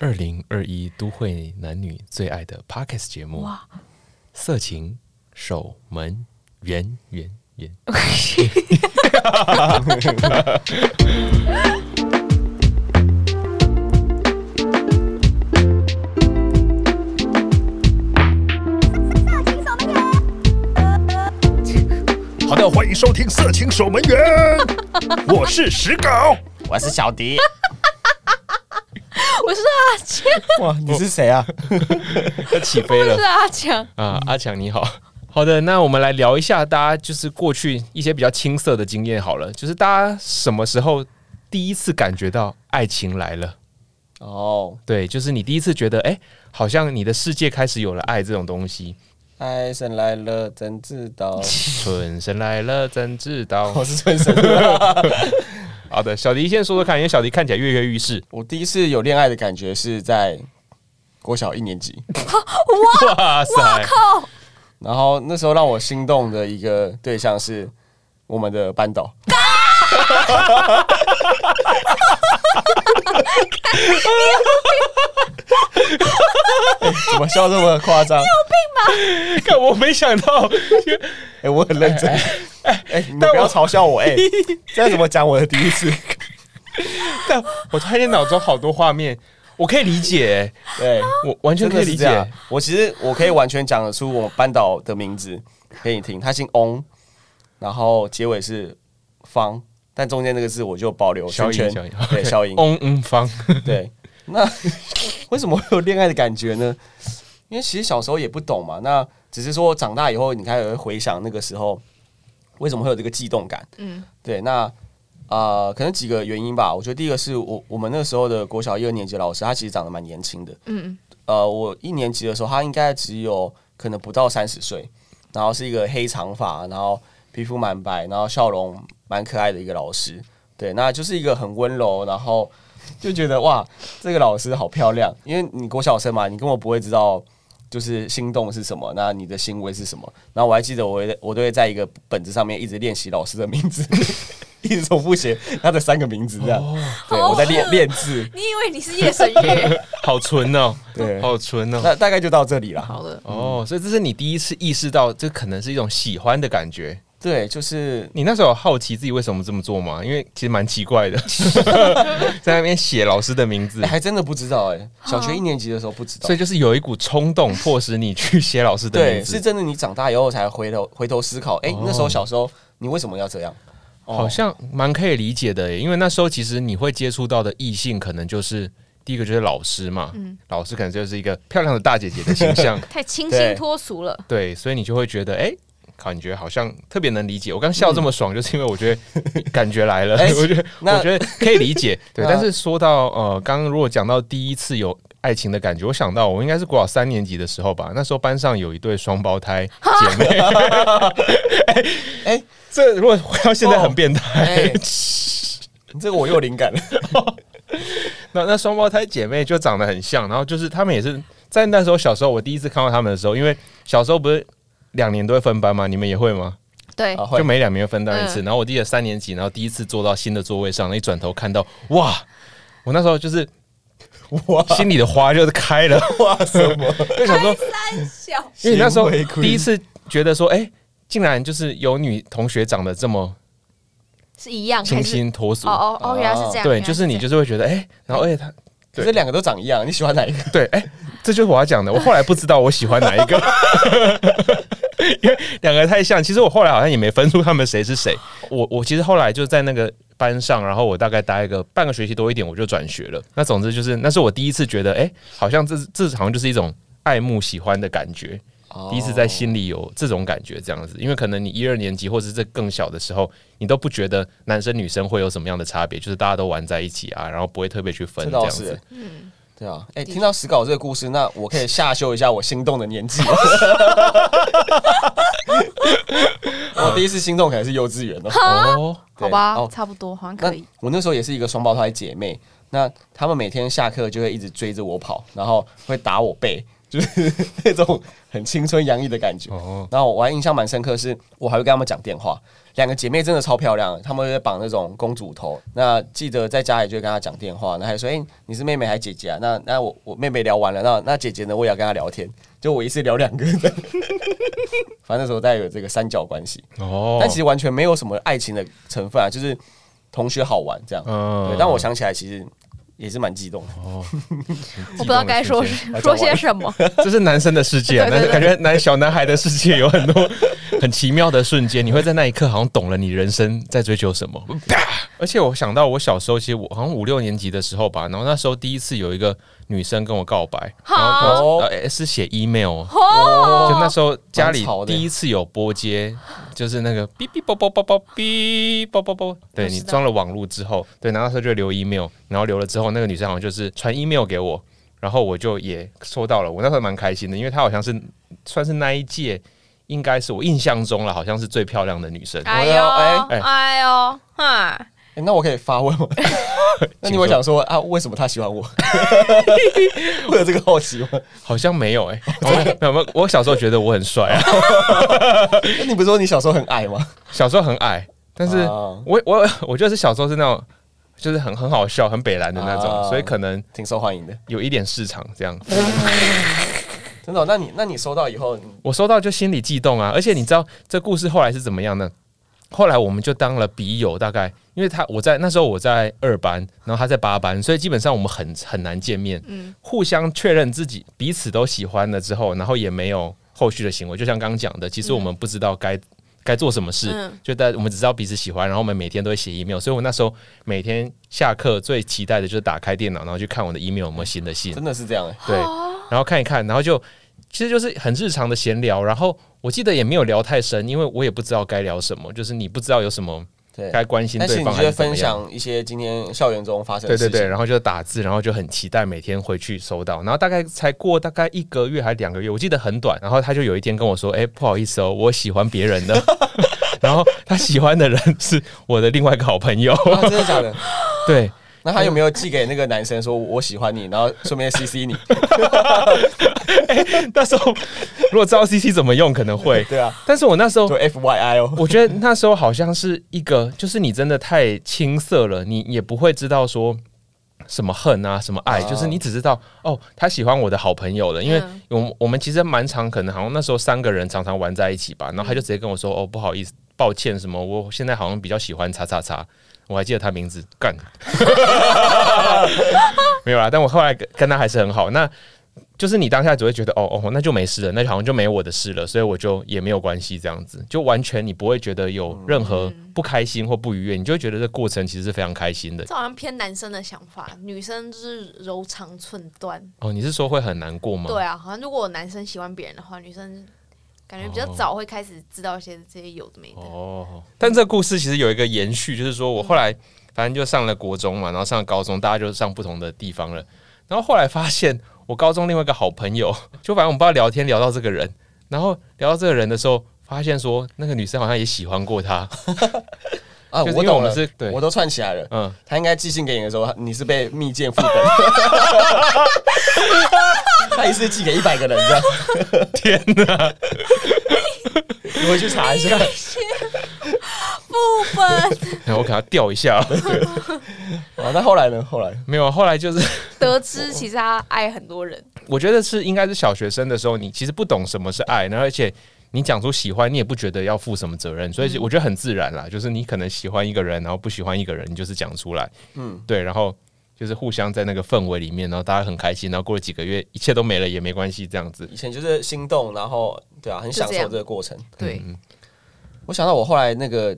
二零二一都会男女最爱的 Podcast 节目。哇，色情守门员员员。好的，欢迎收听《色情守门员》，我是石狗，我是小迪，我是阿强。哇，你是谁啊？要起飞了。我是阿强啊，阿强你好。好的，那我们来聊一下大家就是过去一些比较青涩的经验好了，就是大家什么时候第一次感觉到爱情来了？哦，对，就是你第一次觉得，哎，好像你的世界开始有了爱这种东西。爱神来了，怎知道？春神来了，怎知道？我是春神。好的，小迪先说说看，因为小迪看起来跃跃欲试。我第一次有恋爱的感觉是在国小一年级。哇 塞！靠！然后那时候让我心动的一个对象是我们的班导。怎么笑这么夸张？你有病吗？看，我没想到，哎，我很认真。哎哎，你们不要嘲笑我哎！这样怎么讲我的第一次？但我突然间脑中好多画面，我可以理解。对，我完全可以理解。我其实我可以完全讲得出我班导的名字给你听，他姓翁，然后结尾是方。但中间那个字我就保留圈圈，对，消音。翁嗯方，对。那为什么会有恋爱的感觉呢？因为其实小时候也不懂嘛。那只是说长大以后，你开始会回想那个时候为什么会有这个悸动感。嗯，对。那啊、呃，可能几个原因吧。我觉得第一个是我我们那时候的国小一二年级老师，他其实长得蛮年轻的。嗯嗯。呃，我一年级的时候，他应该只有可能不到三十岁，然后是一个黑长发，然后皮肤蛮白，然后笑容。蛮可爱的一个老师，对，那就是一个很温柔，然后就觉得哇，这个老师好漂亮。因为你国小生嘛，你根本不会知道就是心动是什么，那你的行为是什么。然后我还记得我，我我都会在一个本子上面一直练习老师的名字，一直重复写他的三个名字，这样。哦、对，我在练练字。你以为你是夜神月？好纯哦，对，好纯哦。那大概就到这里了。好的，哦，所以这是你第一次意识到，这可能是一种喜欢的感觉。对，就是你那时候有好奇自己为什么这么做吗？因为其实蛮奇怪的，在那边写老师的名字，欸、还真的不知道哎、欸。小学一年级的时候不知道，所以就是有一股冲动迫使你去写老师的名字。对，是真的。你长大以后才回头回头思考，哎、欸，那时候小时候你为什么要这样？哦、好像蛮可以理解的、欸，因为那时候其实你会接触到的异性，可能就是第一个就是老师嘛，嗯，老师可能就是一个漂亮的大姐姐的形象，太清新脱俗了。对，所以你就会觉得，哎、欸。感觉好像特别能理解，我刚笑这么爽，就是因为我觉得感觉来了，我觉得我觉得可以理解。对，但是说到呃，刚刚如果讲到第一次有爱情的感觉，我想到我应该是国小三年级的时候吧，那时候班上有一对双胞胎姐妹。哎哎，这如果回到现在很变态，这个我又有灵感了。那那双胞胎姐妹就长得很像，然后就是他们也是在那时候小时候，我第一次看到他们的时候，因为小时候不是。两年都会分班吗？你们也会吗？对，就每两年分到一次。嗯、然后我记得三年级，然后第一次坐到新的座位上，一转头看到，哇！我那时候就是哇，心里的花就是开了，哇什么？就想说，因为你那时候第一次觉得说，哎、欸，竟然就是有女同学长得这么是一样，清新脱俗。哦哦哦，原来是这样。对，就是你就是会觉得，哎、欸，然后而且他。可是两个都长一样，你喜欢哪一个？对，哎、欸，这就是我要讲的。我后来不知道我喜欢哪一个，因为两个太像。其实我后来好像也没分出他们谁是谁。我我其实后来就在那个班上，然后我大概待一个半个学期多一点，我就转学了。那总之就是，那是我第一次觉得，哎、欸，好像这这好像就是一种爱慕喜欢的感觉。第一次在心里有这种感觉，这样子，因为可能你一二年级或者是这更小的时候，你都不觉得男生女生会有什么样的差别，就是大家都玩在一起啊，然后不会特别去分这样子。嗯，对啊。哎、欸，听到史稿这个故事，那我可以下修一下我心动的年纪。我第一次心动可能是幼稚园哦。好吧，哦、差不多，好像可以。我那时候也是一个双胞胎姐妹，那他们每天下课就会一直追着我跑，然后会打我背。就是那种很青春洋溢的感觉，然后我还印象蛮深刻，是我还会跟他们讲电话，两个姐妹真的超漂亮，她们会绑那种公主头。那记得在家里就跟她讲电话，那还说：“哎、欸，你是妹妹还是姐姐啊？”那那我我妹妹聊完了，那那姐姐呢？我也要跟她聊天，就我一次聊两个人。反正那时候大家有这个三角关系哦，但其实完全没有什么爱情的成分啊，就是同学好玩这样。嗯，对。但我想起来，其实。也是蛮激动的哦，我不知道该说说些什么。这是男生的世界，男感觉男小男孩的世界有很多很奇妙的瞬间，你会在那一刻好像懂了你人生在追求什么。而且我想到我小时候，其实我好像五六年级的时候吧，然后那时候第一次有一个女生跟我告白，然后呃是写 email，就那时候家里第一次有拨接，就是那个哔哔啵啵啵啵哔啵啵啵，对你装了网络之后，对，然后那时候就留 email，然后留了之后，那个女生好像就是传 email 给我，然后我就也收到了，我那时候蛮开心的，因为她好像是算是那一届，应该是我印象中了，好像是最漂亮的女生。哎呦哎哎。呦哈。欸、那我可以发问吗？那你会想说啊，为什么他喜欢我？会有这个好奇吗？好像没有哎、欸，没有没有。我小时候觉得我很帅啊。那你不是说你小时候很矮吗？小时候很矮，但是我我我觉得是小时候是那种，就是很很好笑、很北蓝的那种，啊、所以可能挺受欢迎的，有一点市场这样。真的？那你那你收到以后，我收到就心里悸动啊！而且你知道这故事后来是怎么样呢？后来我们就当了笔友，大概因为他我在那时候我在二班，然后他在八班，所以基本上我们很很难见面。嗯，互相确认自己彼此都喜欢了之后，然后也没有后续的行为。就像刚刚讲的，其实我们不知道该该做什么事，就在我们只知道彼此喜欢，然后我们每天都会写 email。所以我那时候每天下课最期待的就是打开电脑，然后去看我的 email 有没有新的信。真的是这样欸？对，然后看一看，然后就其实就是很日常的闲聊，然后。我记得也没有聊太深，因为我也不知道该聊什么，就是你不知道有什么该关心对方，就分享一些今天校园中发生的事情。对对对，然后就打字，然后就很期待每天回去收到，然后大概才过大概一个月还是两个月，我记得很短。然后他就有一天跟我说：“哎，不好意思哦，我喜欢别人的。” 然后他喜欢的人是我的另外一个好朋友。啊，真的假的？对。那他有没有寄给那个男生说我喜欢你，然后顺便 CC 你？欸，那时候如果知道 CC 怎么用，可能会对啊。但是我那时候 FYI 哦，我觉得那时候好像是一个，就是你真的太青涩了，你也不会知道说什么恨啊，什么爱，就是你只知道哦，他喜欢我的好朋友了，因为我我们其实蛮常，可能好像那时候三个人常常玩在一起吧，然后他就直接跟我说哦，不好意思，抱歉，什么，我现在好像比较喜欢叉叉叉。我还记得他名字，干，没有啦。但我后来跟跟他还是很好。那就是你当下只会觉得，哦哦，那就没事了，那就好像就没我的事了，所以我就也没有关系，这样子，就完全你不会觉得有任何不开心或不愉悦，你就会觉得这过程其实是非常开心的。这好像偏男生的想法，女生就是柔肠寸断。哦，你是说会很难过吗？对啊，好像如果男生喜欢别人的话，女生。感觉比较早会开始知道一些这些有的没的哦。但这个故事其实有一个延续，就是说我后来反正就上了国中嘛，然后上了高中，大家就上不同的地方了。然后后来发现，我高中另外一个好朋友，就反正我们不知道聊天聊到这个人，然后聊到这个人的时候，发现说那个女生好像也喜欢过他。啊，我懂了，对，我都串起来了。嗯，他应该寄信给你的时候，你是被密件副本。他一次寄给一百个人，这样。天哪！你回去查一下。副本。然后我给他调一下。啊，那后来呢？后来没有，后来就是得知其实他爱很多人。我觉得是应该是小学生的时候，你其实不懂什么是爱，然后而且。你讲出喜欢，你也不觉得要负什么责任，所以我觉得很自然啦。就是你可能喜欢一个人，然后不喜欢一个人，你就是讲出来，嗯，对，然后就是互相在那个氛围里面，然后大家很开心，然后过了几个月，一切都没了也没关系，这样子。以前就是心动，然后对啊，很享受这个过程。对，我想到我后来那个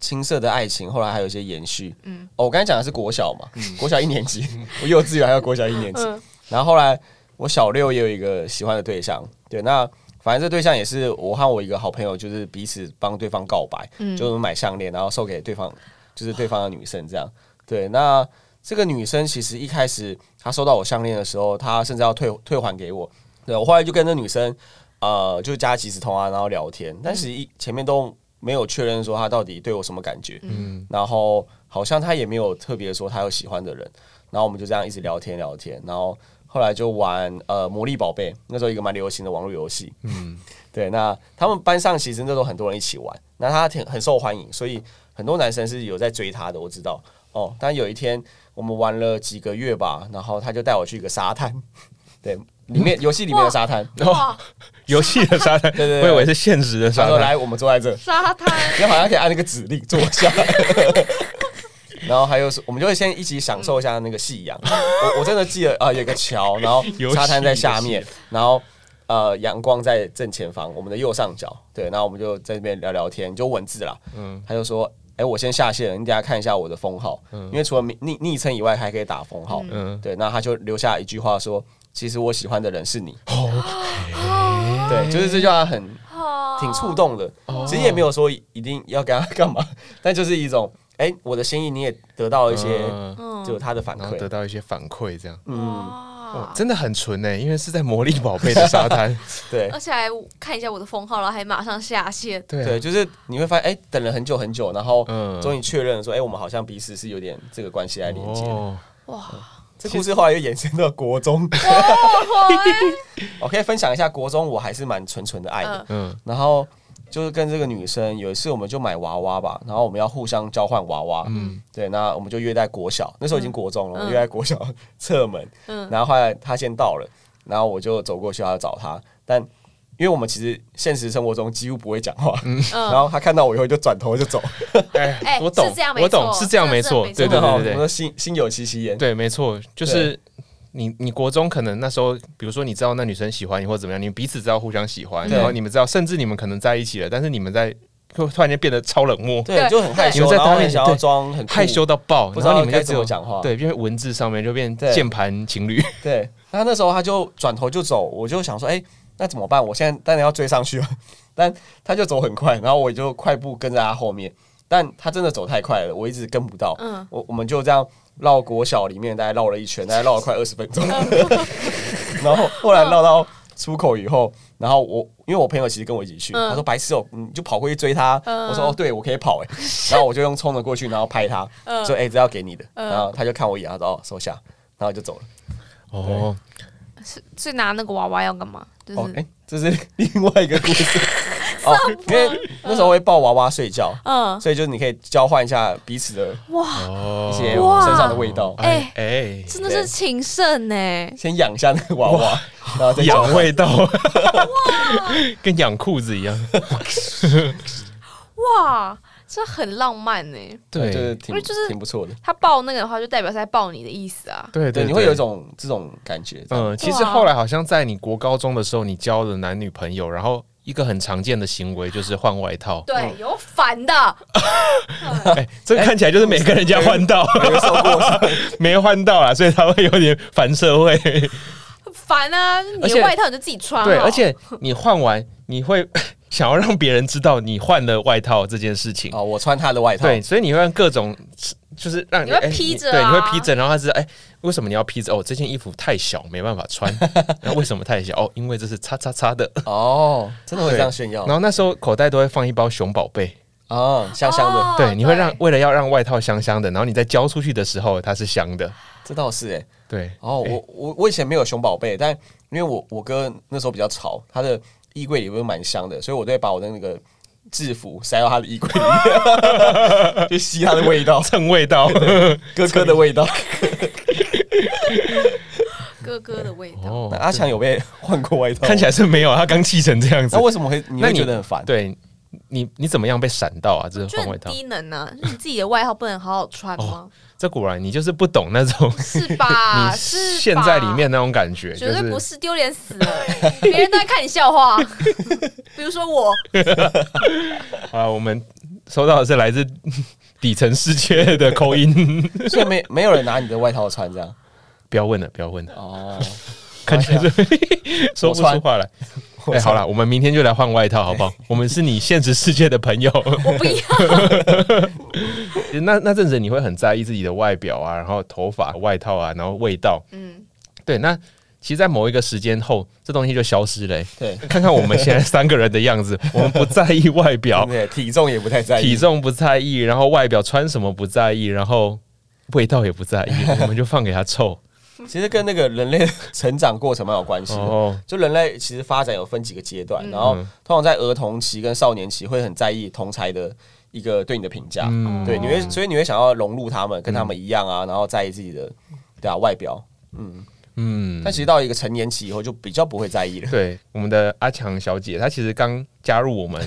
青涩的爱情，后来还有一些延续。嗯，哦，我刚才讲的是国小嘛，国小一年级，我幼稚园还有国小一年级，然后后来我小六也有一个喜欢的对象，对，那。反正这对象也是我和我一个好朋友，就是彼此帮对方告白，嗯、就是买项链，然后送给对方，就是对方的女生这样。对，那这个女生其实一开始她收到我项链的时候，她甚至要退退还给我。对，我后来就跟那女生呃，就加即时通啊，然后聊天，但是一前面都没有确认说她到底对我什么感觉。嗯，然后好像她也没有特别说她有喜欢的人，然后我们就这样一直聊天聊天，然后。后来就玩呃魔力宝贝，那时候一个蛮流行的网络游戏。嗯，对，那他们班上其实那时候很多人一起玩，那她挺很受欢迎，所以很多男生是有在追她的，我知道哦。但有一天我们玩了几个月吧，然后他就带我去一个沙滩，对。里面游戏里面的沙滩，然后，游戏的沙滩，对对，我以为是现实的沙滩。来，我们坐在这沙滩，你好像可以按那个指令坐下。然后还有是，我们就会先一起享受一下那个夕阳。我我真的记得啊，有个桥，然后沙滩在下面，然后呃阳光在正前方，我们的右上角。对，然后我们就在这边聊聊天，就文字啦。嗯，他就说，哎，我先下线了，你等下看一下我的封号，因为除了昵昵称以外，还可以打封号。嗯，对，那他就留下一句话说。其实我喜欢的人是你.对，就是这句话很挺触动的。其实也没有说一定要跟他 干嘛，但就是一种，哎、欸，我的心意你也得到了一些，就他的反馈，得到一些反馈，这样，嗯，真的很纯诶，因为是在魔力宝贝的沙滩，对，而且还看一下我的封号，然后还马上下线，对，对，就是你会发现，哎、欸，等了很久很久，然后终于确认说，哎、欸，我们好像彼此是有点这个关系来连接，哇。这故事后来又延伸到国中，我可以分享一下国中，我还是蛮纯纯的爱的。嗯，然后就是跟这个女生有一次，我们就买娃娃吧，然后我们要互相交换娃娃。嗯，对，那我们就约在国小，那时候已经国中了，我们约在国小侧门。嗯，然后后来他先到了，然后我就走过去要找他，但。因为我们其实现实生活中几乎不会讲话，嗯，然后他看到我以后就转头就走。哎，我懂，我懂，是这样没错，对对对对，我说心心有戚戚焉，对，没错，就是你你国中可能那时候，比如说你知道那女生喜欢你或者怎么样，你们彼此知道互相喜欢，然后你们知道，甚至你们可能在一起了，但是你们在就突然间变得超冷漠，对，就很害羞，然后想要装很害羞到爆，然后你们该怎么讲话？对，因为文字上面就变键盘情侣。对，那那时候他就转头就走，我就想说，哎。那怎么办？我现在当然要追上去了，但他就走很快，然后我就快步跟在他后面，但他真的走太快了，我一直跟不到。嗯，我我们就这样绕国小里面，大概绕了一圈，大概绕了快二十分钟。然后后来绕到出口以后，然后我因为我朋友其实跟我一起去，他说：“白痴哦，你就跑过去追他。”我说：“哦，对，我可以跑。”哎，然后我就用冲了过去，然后拍他，说：“哎，这要给你的。”然后他就看我一眼，他说：“哦，收下。”然后就走了。哦。是是拿那个娃娃要干嘛？就是哎、哦欸，这是另外一个故事哦。因为那时候会抱娃娃睡觉，嗯，所以就是你可以交换一下彼此的哇一些身上的味道。哎哎，欸、真的是情圣呢。先养一下那个娃娃，然后再养味道，哇跟养裤子一样。哇。这很浪漫呢，对，就是挺就是挺不错的。他抱那个的话，就代表是在抱你的意思啊。对对，你会有一种这种感觉。嗯，其实后来好像在你国高中的时候，你交了男女朋友，然后一个很常见的行为就是换外套。对，有反的。哎，这看起来就是每个人家换到，没换到啊，所以他会有点反社会。烦啊！你的外套你就自己穿。对，而且你换完你会。想要让别人知道你换了外套这件事情哦，我穿他的外套，对，所以你会让各种就是让你会披着，对，你会披着，然后他知道，哎，为什么你要披着？哦，这件衣服太小，没办法穿。那为什么太小？哦，因为这是叉叉叉的。哦，真的会这样炫耀。然后那时候口袋都会放一包熊宝贝，哦，香香的。对，你会让为了要让外套香香的，然后你在交出去的时候它是香的。这倒是哎，对。哦，我我我以前没有熊宝贝，但因为我我哥那时候比较潮，他的。衣柜里面蛮香的，所以我都会把我的那个制服塞到他的衣柜里面，就吸他的味道，蹭味道，哥哥的味道，哥哥的味道。那阿强有被换过外套？看起来是没有，他刚气成这样子。那为什么会？你会觉得很烦？对你，你怎么样被闪到啊？这是换外套，低能啊！你自己的外套不能好好穿吗？这果然你就是不懂那种，是吧？是陷在里面那种感觉，绝对不是丢脸死了，别人都在看你笑话。比如说我，啊，我们收到的是来自底层世界的口音，所以没没有人拿你的外套穿，这样不要问了，不要问了。哦，看起来是说不出话来。哎，好了，我们明天就来换外套，好不好？我们是你现实世界的朋友，我不要。那那阵子你会很在意自己的外表啊，然后头发、外套啊，然后味道。嗯，对。那其实，在某一个时间后，这东西就消失了、欸。对，看看我们现在三个人的样子，我们不在意外表，对，体重也不太在意，体重不在意，然后外表穿什么不在意，然后味道也不在意，我们就放给他臭。其实跟那个人类成长过程蛮有关系的。哦，就人类其实发展有分几个阶段，嗯。然后通常在儿童期跟少年期会很在意同才的一个对你的评价，嗯。对，你会所以你会想要融入他们，跟他们一样啊，然后在意自己的对啊外表，嗯，嗯。但，其实到一个成年期以后就比较不会在意了。对，我们的阿强小姐，她其实刚加入我们，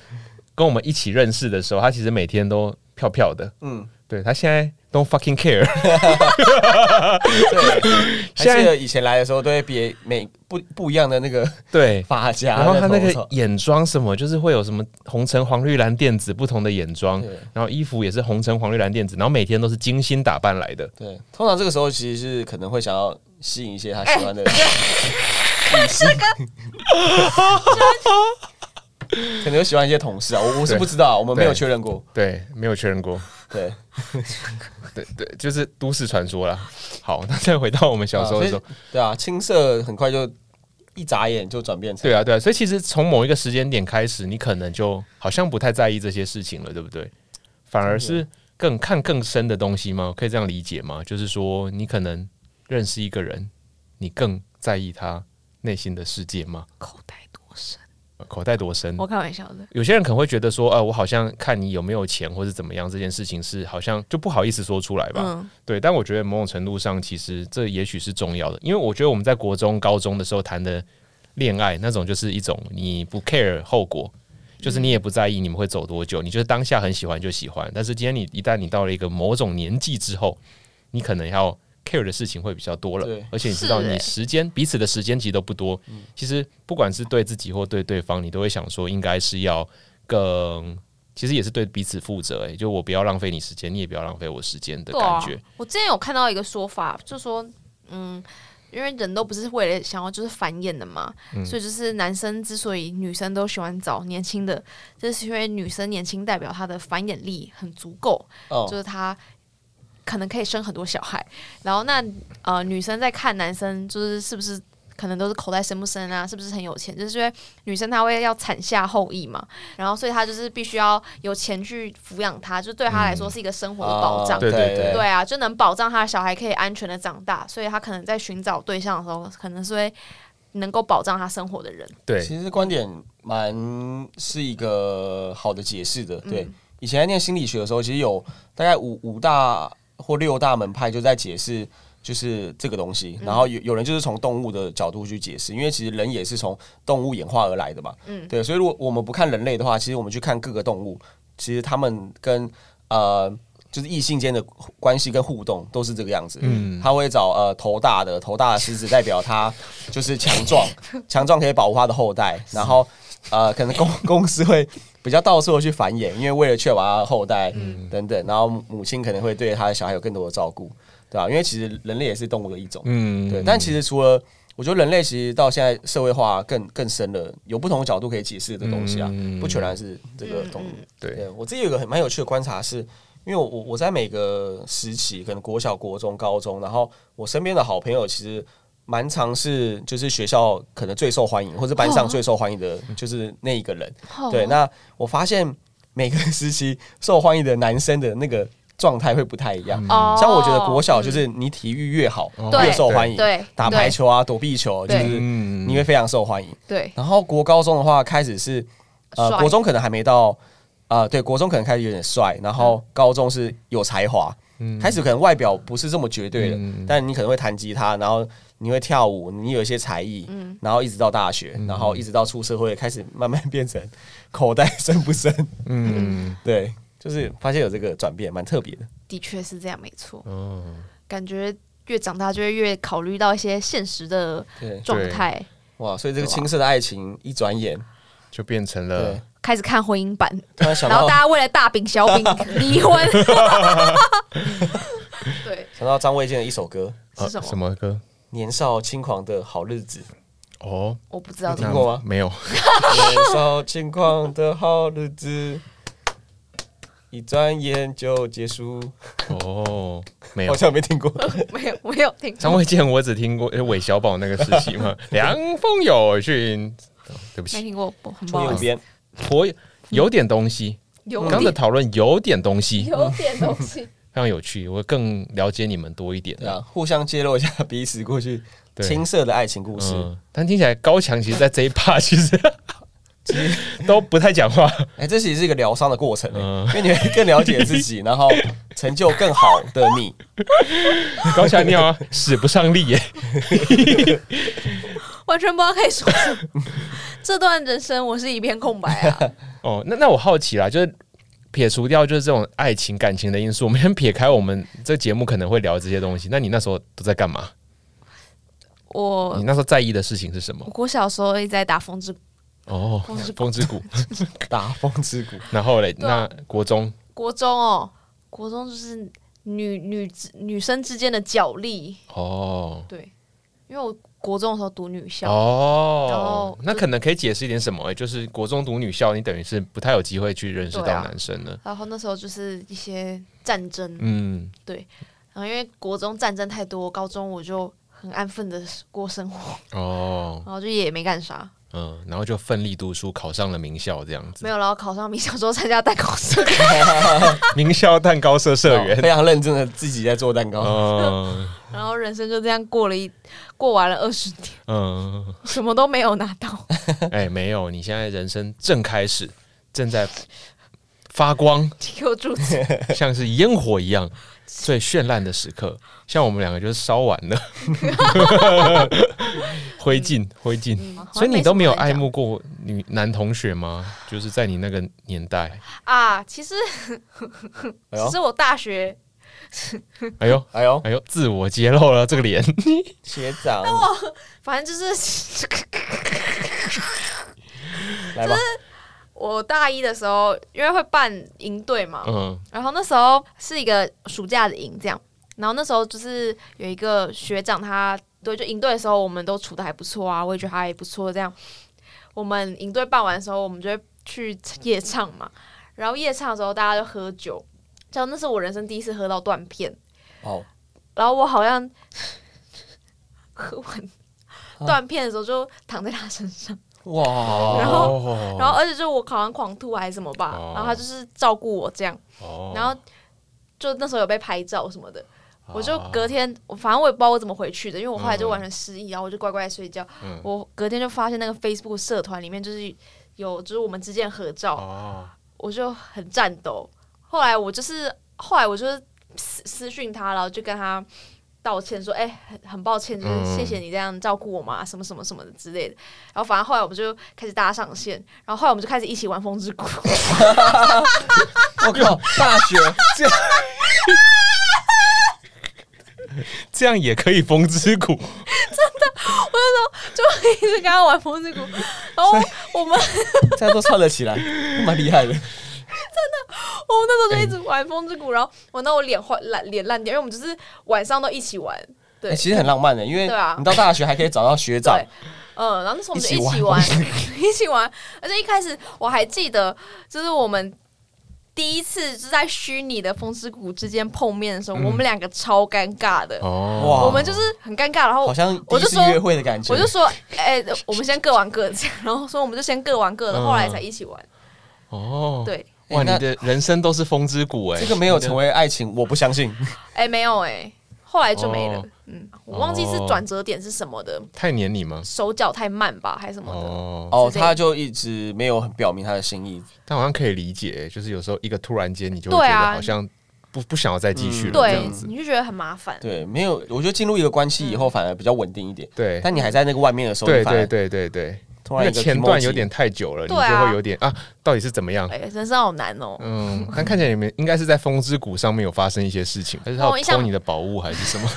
跟我们一起认识的时候，她其实每天都飘飘的，嗯，对他现在 don't fucking care，对，现在以前来的时候都会别每不不一样的那个对。发夹，然后他那个眼妆什么，就是会有什么红橙黄绿蓝靛紫不同的眼妆，然后衣服也是红橙黄绿蓝靛紫，然后每天都是精心打扮来的。对，通常这个时候其实是可能会想要吸引一些他喜欢的异性，可能有喜欢一些同事啊，我我是不知道，我们没有确认过。对，没有确认过。对，对对，就是都市传说啦。好，那再回到我们小时候的时候，对啊，青涩很快就一眨眼就转变成对啊，对啊，所以其实从某一个时间点开始，你可能就好像不太在意这些事情了，对不对？反而是更看更深的东西吗？可以这样理解吗？就是说，你可能认识一个人，你更在意他内心的世界吗？口袋多深？口袋多深？我开玩笑的。有些人可能会觉得说，呃，我好像看你有没有钱或者怎么样，这件事情是好像就不好意思说出来吧。嗯，对，但我觉得某种程度上，其实这也许是重要的，因为我觉得我们在国中、高中的时候谈的恋爱，那种就是一种你不 care 后果，就是你也不在意你们会走多久，你就是当下很喜欢就喜欢。但是今天你一旦你到了一个某种年纪之后，你可能要 care 的事情会比较多了，而且你知道你时间彼此的时间其实都不多。其实不管是对自己或对对方，你都会想说，应该是要更。其实也是对彼此负责、欸，就我不要浪费你时间，你也不要浪费我时间的感觉。我之前有看到一个说法，就说，嗯，因为人都不是为了想要就是繁衍的嘛，嗯所以就是男生之所以女生都喜欢找年轻的，就是因为女生年轻代表她的繁衍力很足够，哦就是她可能可以生很多小孩。然后那呃，女生在看男生就是是不是可能都是口袋深不深啊，是不是很有钱？就是因为女生她会要产下后裔嘛，然后所以她就是必须要有钱去抚养他，就对她来说是一个生活的保障。啊对对对对啊，就能保障他的小孩可以安全的长大，所以他可能在寻找对象的时候，可能是会能够保障他生活的人。对，其实观点蛮是一个好的解释的。对，嗯以前在念心理学的时候，其实有大概五五大或六大门派就在解释，就是这个东西。然后有有人就是从动物的角度去解释，因为其实人也是从动物演化而来的嘛。嗯对，所以如果我们不看人类的话，其实我们去看各个动物，其实他们跟呃就是异性间的关系跟互动都是这个样子。嗯他会找呃头大的头大的狮子，代表他就是强壮，强壮可以保护他的后代。然后呃，可能公 公司会比较到处的去繁衍，因为为了确保他的后代等等。然后母亲可能会对他的小孩有更多的照顾，对吧、因为其实人类也是动物的一种。嗯对，但其实除了我觉得人类其实到现在社会化更更深了，有不同的角度可以解释的东西啊，嗯不全然是这个动物。对对我自己有个很蛮有趣的观察是，因为我我我在每个时期，可能国小、国中、高中，然后我身边的好朋友其实蛮常是就是学校可能最受欢迎，或者班上最受欢迎的，就是那一个人。哦。对，那我发现每个时期受欢迎的男生的那个状态会不太一样。哦像我觉得国小就是你体育越好，对越受欢迎。对打排球啊、躲避球，就是嗯你会非常受欢迎。对。然后国高中的话，开始是呃，国中可能还没到，呃，对，国中可能开始有点帅，然后高中是有才华，开始可能外表不是这么绝对的，嗯。但你可能会弹吉他，然后你会跳舞，你有一些才艺，然后一直到大学，然后一直到出社会，开始慢慢变成口袋深不深？嗯 对，就是发现有这个转变，蛮特别的。的确是这样，没错。嗯，感觉越长大就会越考虑到一些现实的，状态，哇，所以这个青涩的爱情一转眼，就变成了，开始看婚姻版，突然想到然后大家为了大饼小饼 离婚。对，想到张卫健的一首歌是什么？什么歌？《年少轻狂的好日子》。哦，我不知道听过吗？没有，年少轻狂的好日子，一转眼就结束。哦，没有。好。像没听过。没有，没有听张，卫健我只听过呃韦小宝那个时期嘛，凉风有讯，哦对不起，没听过，不很不冲右好意思。边，我有点东西，有刚的讨论有点东西，有点东西，非常有趣，我会更了解你们多一点。对啊，互相揭露一下彼此过去青涩的爱情故事。嗯，但听起来高强其实，在这一趴其实其实 都不太讲话。哎、欸，这其实是一个疗伤的过程、欸，嗯因为你会更了解自己，然后成就更好的你。高强，你好啊，使不上力耶，完全不知道可以说什么。这段人生我是一片空白啊。哦，那那我好奇啦，就是撇除掉就是这种爱情感情的因素，我们先撇开我们这节目可能会聊这些东西。那你那时候都在干嘛？我你那时候在意的事情是什么？我小时候一直在打风之谷，哦，风之谷，打风之谷。然后嘞，那国中，国中哦，国中就是女女女生之间的角力，哦对，因为我国中的时候读女校，然哦后，那可能可以解释一点什么、欸？就是国中读女校，你等于是不太有机会去认识到男生了。然后那时候就是一些战争，嗯，对。然后因为国中战争太多，高中我就很安分的过生活，哦，然后就也没干啥，嗯，然后就奋力读书，考上了名校，这样子。没有，然后考上名校之后参加蛋糕社 名校蛋糕社社员。非常认真的自己在做蛋糕。嗯 然后人生就这样过了一过完了二十年，嗯，什么都没有拿到，哎，没有，你现在人生正开始，正在发光，给我住嘴！像是烟火一样最绚烂的时刻。像我们两个就是烧完了，灰烬灰烬。所以你都没有爱慕过女男同学吗？就是在你那个年代。啊！其实 其实我大学哎呦哎呦，哎呦，自我揭露了这个脸。学长，反正就是来吧，我大一的时候，因为会办营队嘛，嗯然后那时候是一个暑假的营，这样。然后那时候就是有一个学长他，对，就营队的时候，我们都处的还不错啊，我也觉得他还不错。这样，我们营队办完的时候，我们就会去夜唱嘛。然后夜唱的时候，大家就喝酒，像那是我人生第一次喝到断片。哦，然后我好像喝完断片的时候，就躺在他身上。哇，然后后然后而且就我好像狂吐还是什么吧，哦然后他就是照顾我这样，后然后就那时候有被拍照什么的，哦我就隔天，我反正我也不知道我怎么回去的，因为我后来就完全失忆，然后我就乖乖睡觉。嗯我隔天就发现那个 Facebook 社团里面就是有就是我们之间合照，哦我就很颤抖。后来我就是后来我就是私私讯他，然后就跟他道歉说，哎、很很抱歉，就是嗯谢谢你这样照顾我嘛，什么什么什么的之类的。然后反正后来我们就开始搭上线，然后后来我们就开始一起玩风之谷。我靠，大学 这样也可以风之谷真的，我那时候就一直跟他玩风之谷，然后我们 这样都串了起来，蛮厉害的。真的我们那时候就一直玩风之谷，然后玩到我脸坏烂脸烂掉，因为我们就是晚上都一起玩，对，欸其实很浪漫的，因为你到大学还可以找到学长，嗯，然后那时候我们就一起玩，一起玩，而且一开始我还记得，就是我们第一次是在虚拟的风之谷之间碰面的时候，我们两个超尴尬的，我们就是很尴尬，然后好像第我就说一次约会的感觉。我就说，哎、我们先各玩各的，这 样然后说我们就先各玩各的，嗯。后来才一起玩，哦，对，哇，你的人生都是风之谷哎，这个没有成为爱情，我不相信。哎、没有哎、后来就没了，哦。嗯，我忘记是转折点是什么的，太黏你吗？手脚太慢吧，还是什么的，哦，他就一直没有很表明他的心意。但好像可以理解，就是有时候一个突然间你就会觉得好像不不想要再继续了嗯这样，子，你就觉得很麻烦，对，没有，我觉得进入一个关系以后，反而比较稳定一点。对。但你还在那个外面的时候，对对对，突然一个那个前段有点太久了，你就会有点啊，到底是怎么样？哎、人生好难哦、嗯，但看起来你们应该是在风之谷上面有发生一些事情，还是他偷你的宝物，还是什么？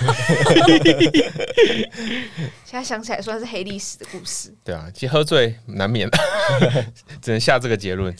现在想起来算是黑历史的故事。对啊，其实喝醉难免，只能下这个结论。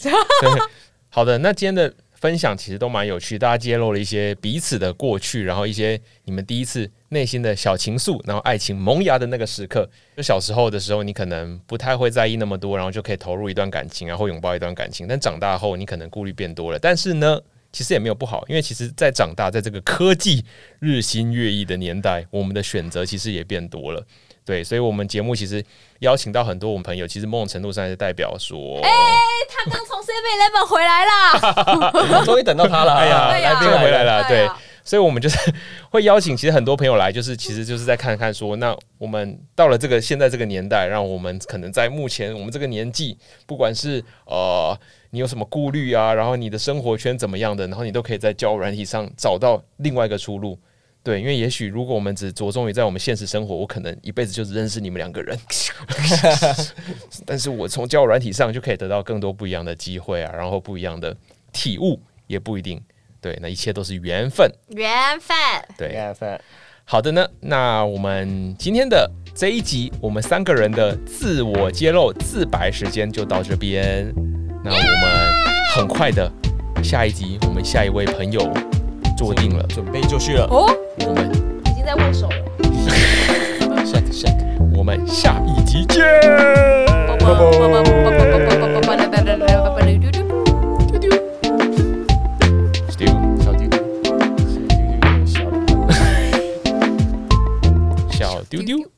好的，那今天的分享其实都蛮有趣，大家揭露了一些彼此的过去，然后一些你们第一次内心的小情愫，然后爱情萌芽的那个时刻。就小时候的时候，你可能不太会在意那么多，然后就可以投入一段感情，然后拥抱一段感情。但长大后，你可能顾虑变多了。但是呢，其实也没有不好，因为其实，在长大，在这个科技日新月异的年代，我们的选择其实也变多了。对，所以，我们节目其实邀请到很多我们朋友，其实某种程度上是代表说，哎、他刚从 Seven Eleven 回来啦！终于等到他了。哎呀，来宾回来了，对所以我们就是 会邀请其实很多朋友来，就是其实就是在看看说，那我们到了这个现在这个年代，让我们可能在目前我们这个年纪，不管是呃你有什么顾虑啊，然后你的生活圈怎么样的，然后你都可以在交友软体上找到另外一个出路。对，因为也许如果我们只着重于在我们现实生活，我可能一辈子就只认识你们两个人。但是我从交友软体上就可以得到更多不一样的机会啊，然后不一样的体悟也不一定。对，那一切都是缘分。缘分。对，缘分。好的呢，那我们今天的这一集，我们三个人的自我揭露、自白时间就到这边。那我们很快的下一集，我们下一位朋友坐定了，准备就绪了。哦，我们已经在握手了。下个下个，我们下一集见。丢丢